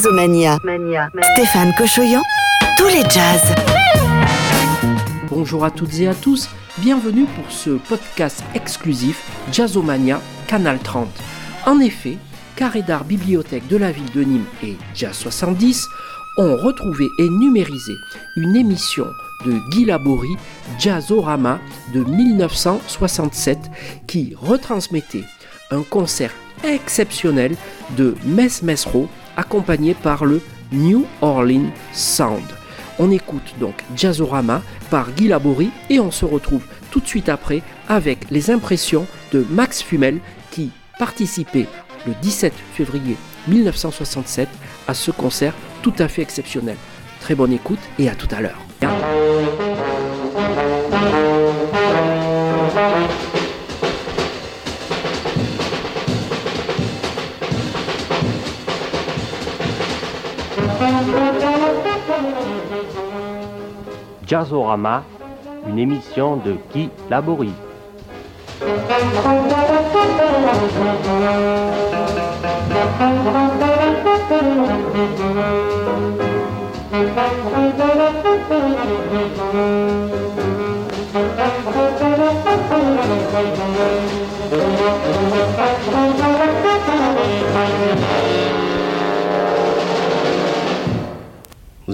Jazzomania. Stéphane Cochoyan, tous les jazz. Bonjour à toutes et à tous, bienvenue pour ce podcast exclusif Jazzomania Canal 30. En effet, Carré d'art bibliothèque de la ville de Nîmes et Jazz 70 ont retrouvé et numérisé une émission de Guy Laborie, Jazzorama de 1967, qui retransmettait un concert exceptionnel de Mess Mesro accompagné par le New Orleans Sound. On écoute donc Jazzorama par Guy Laborie et on se retrouve tout de suite après avec les impressions de Max Fumel qui participait le 17 février 1967 à ce concert tout à fait exceptionnel. Très bonne écoute et à tout à l'heure. Jazzorama, une émission de Guy Laborie.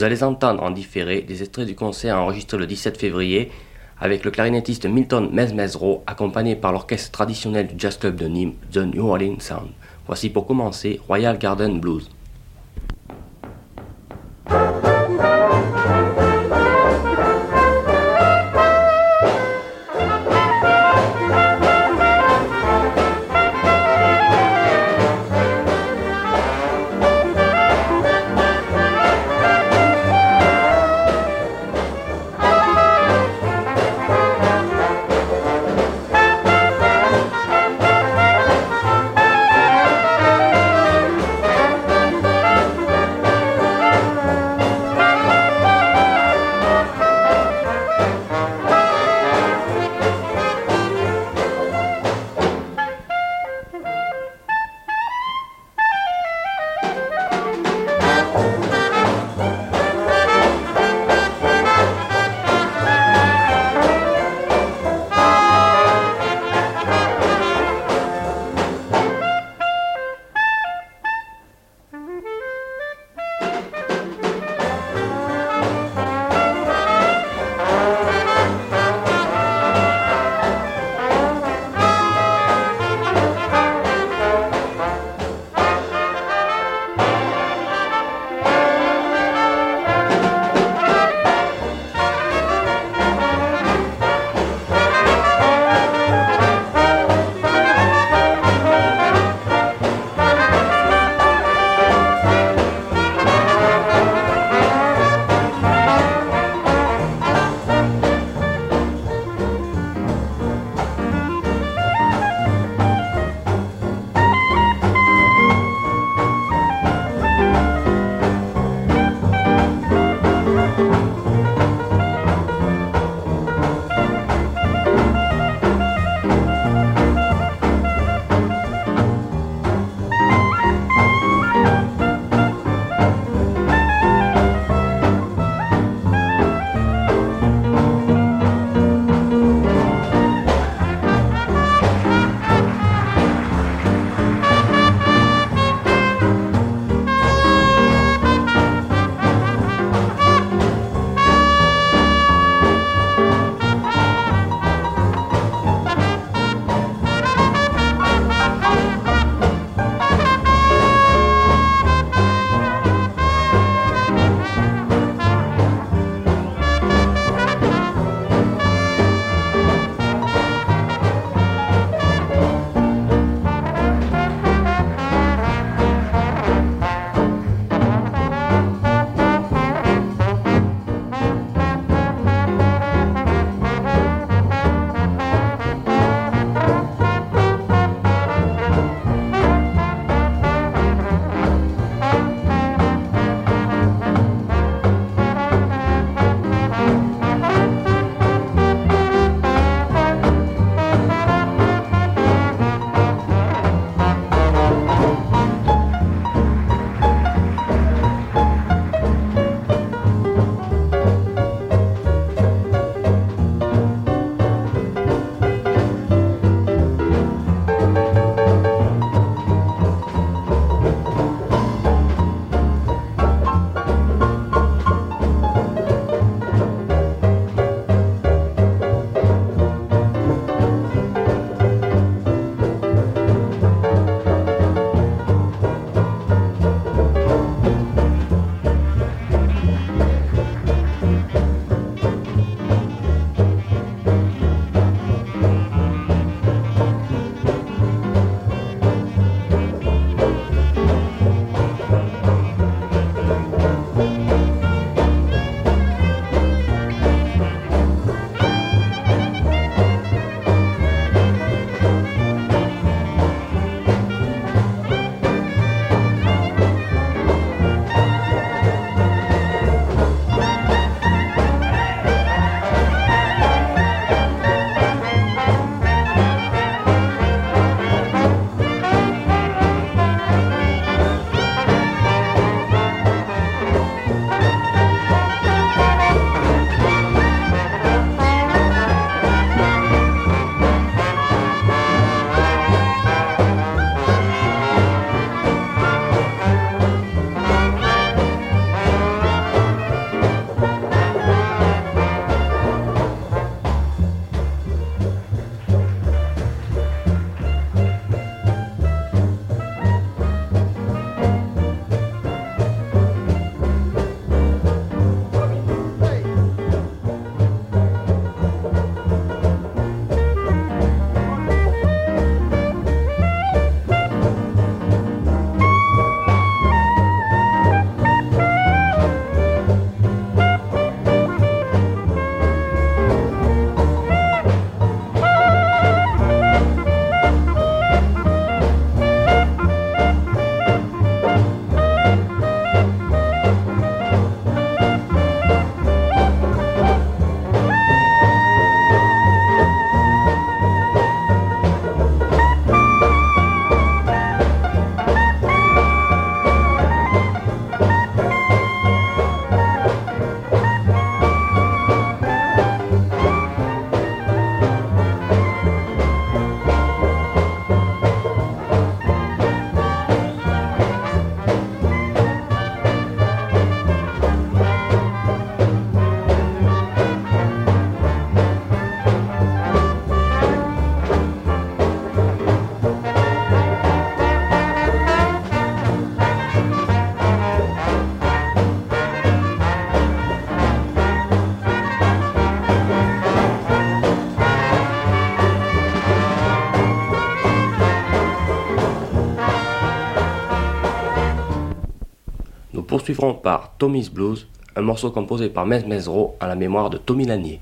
Allez entendre en différé des extraits du concert enregistré le 17 février avec le clarinettiste Milton Mesmezro accompagné par l'orchestre traditionnel du Jazz Club de Nîmes, The New Orleans Sound. Voici pour commencer Royal Garden Blues. Poursuivrons par Tommy's Blues, un morceau composé par Mez Mezro à la mémoire de Tommy Lanier.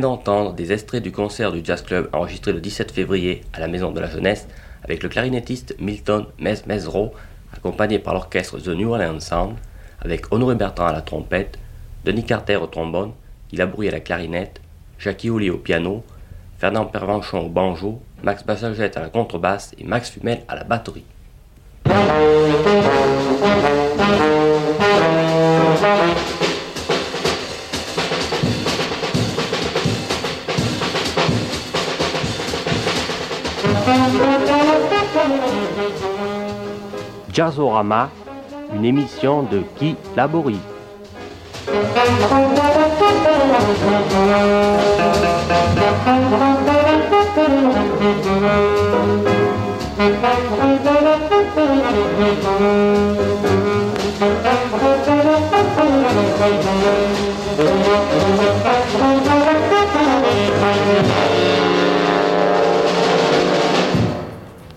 D'entendre des extraits du concert du Jazz Club enregistré le 17 février à la Maison de la Jeunesse avec le clarinettiste Milton Mesmezro, accompagné par l'orchestre The New Orleans Sound, avec Honoré Bertrand à la trompette, Denis Carter au trombone, Guy à la clarinette, Jackie Ollier au piano, Fernand Pervenchon au banjo, Max Bassagette à la contrebasse et Max Fumel à la batterie. Jazzorama, une émission de Guy Laborie.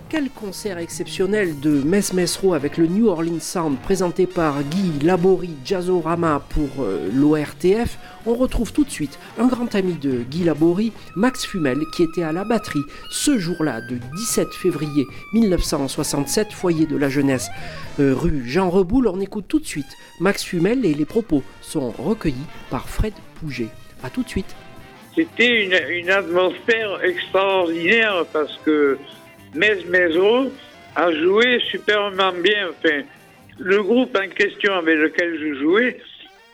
Quel concert exceptionnel de Mesmesro avec le New Orleans Sound présenté par Guy Laborie Jazzorama pour euh, l'ORTF. On retrouve tout de suite un grand ami de Guy Laborie, Max Fumel, qui était à la batterie ce jour-là de 17 février 1967, foyer de la jeunesse, euh, rue Jean Reboul. On écoute tout de suite Max Fumel et les propos sont recueillis par Fred Pouget. A tout de suite. C'était une atmosphère extraordinaire parce que Mesmezro a joué superbement bien. Enfin, le groupe en question avec lequel je jouais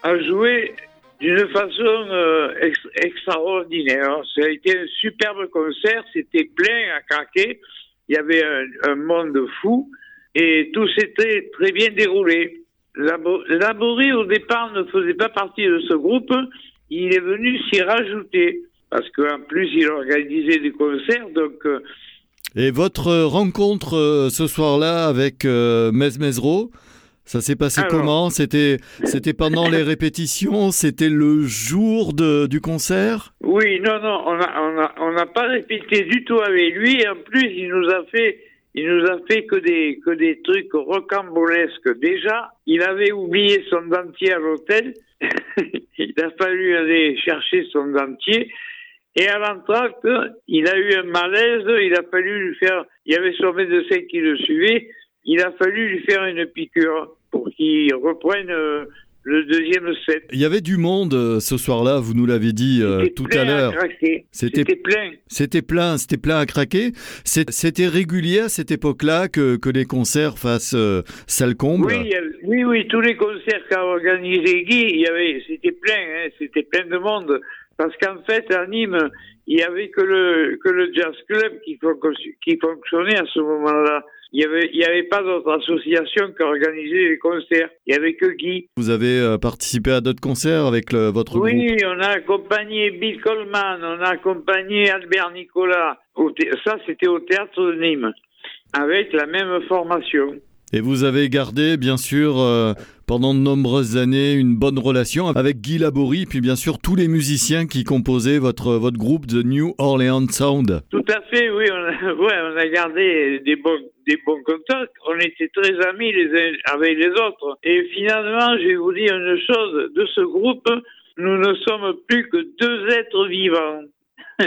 a joué d'une façon euh, ex- extraordinaire. Ça a été un superbe concert, c'était plein à craquer. Il y avait un, monde fou et tout s'était très bien déroulé. Labo- au départ, ne faisait pas partie de ce groupe. Il est venu s'y rajouter parce qu'en plus, il organisait des concerts. Donc, euh, Et votre euh, rencontre euh, ce soir-là avec euh, Mesmezro, ça s'est passé Alors. comment? C'était c'était pendant les répétitions C'était le jour de- du concert? Oui, non, non, on n'a on a, on n'a pas répété du tout avec lui. En plus, il nous a fait, il nous a fait que des, que des trucs rocambolesques. Déjà, il avait oublié son dentier à l'hôtel. il a fallu aller chercher son dentier. Et à l'entracte, il a eu un malaise. Il a fallu lui faire, il y avait son médecin qui le suivait. Il a fallu lui faire une piqûre pour qu'il reprenne euh, le deuxième set. Il y avait du monde euh, ce soir-là, vous nous l'avez dit euh, C'était tout plein à l'heure. craquer. C'était- plein. C'était plein, c'était plein à craquer. C'était régulier à cette époque-là que, que les concerts fassent euh, salle comble? Oui, oui, oui, tous les concerts qu'a organisé Guy, il y avait, c'était plein, hein, c'était plein de monde. Parce qu'en fait, à Nîmes, il y avait que le que le jazz club qui, fon- qui fonctionnait à ce moment-là. Il y avait il y avait pas d'autres associations qui organisaient les concerts. Il y avait que Guy. Vous avez euh, participé à d'autres concerts avec le- votre groupe? Oui, on a accompagné Bill Coleman, on a accompagné Albert Nicolas. Ça, c'était au théâtre de Nîmes, avec la même formation. Et vous avez gardé, bien sûr, euh, pendant de nombreuses années, une bonne relation avec Guy Laborie, puis bien sûr tous les musiciens qui composaient votre, votre groupe The New Orleans Sound. Tout à fait, oui. On a, gardé des bons, des bons contacts. On était très amis les uns avec les autres. Et finalement, je vais vous dire une chose. De ce groupe, nous ne sommes plus que deux êtres vivants.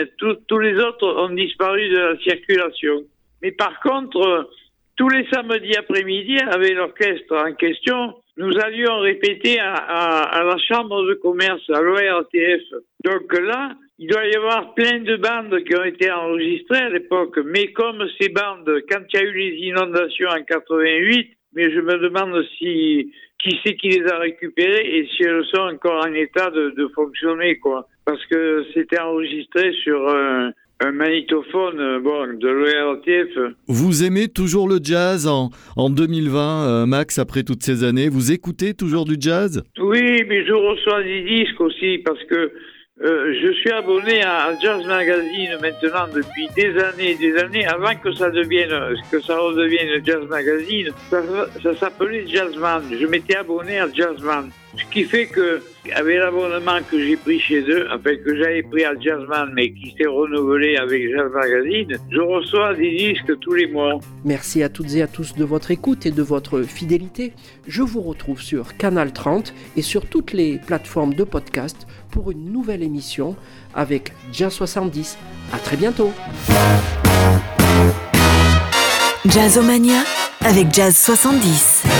Tous les autres ont disparu de la circulation. Mais par contre, tous les samedis après-midi, avec l'orchestre en question, nous allions répéter à, la chambre de commerce, à l'ORTF. Donc là, il doit y avoir plein de bandes qui ont été enregistrées à l'époque, mais comme ces bandes, quand il y a eu les inondations en 88, mais je me demande si qui c'est qui les a récupérées et si elles sont encore en état de, de fonctionner, quoi. Parce que c'était enregistré sur un, un magnétophone, euh, bon, de l'ORTF. Vous aimez toujours le jazz en, en 2020, euh, Max, après toutes ces années? Vous écoutez toujours du jazz? Oui, mais je reçois des disques aussi parce que euh, je suis abonné à, à Jazz Magazine maintenant depuis des années et des années avant que ça devienne que ça redevienne Jazz Magazine. Ça, ça s'appelait Jazzman. Je m'étais abonné à Jazzman. Ce qui fait que avec l'abonnement que j'ai pris chez eux, enfin que j'avais pris à Jazzman, mais qui s'est renouvelé avec Jazz Magazine, je reçois des disques tous les mois. Merci à toutes et à tous de votre écoute et de votre fidélité. Je vous retrouve sur Canal 30 et sur toutes les plateformes de podcast pour une nouvelle émission avec Jazz 70. À très bientôt. Jazzomania avec Jazz 70.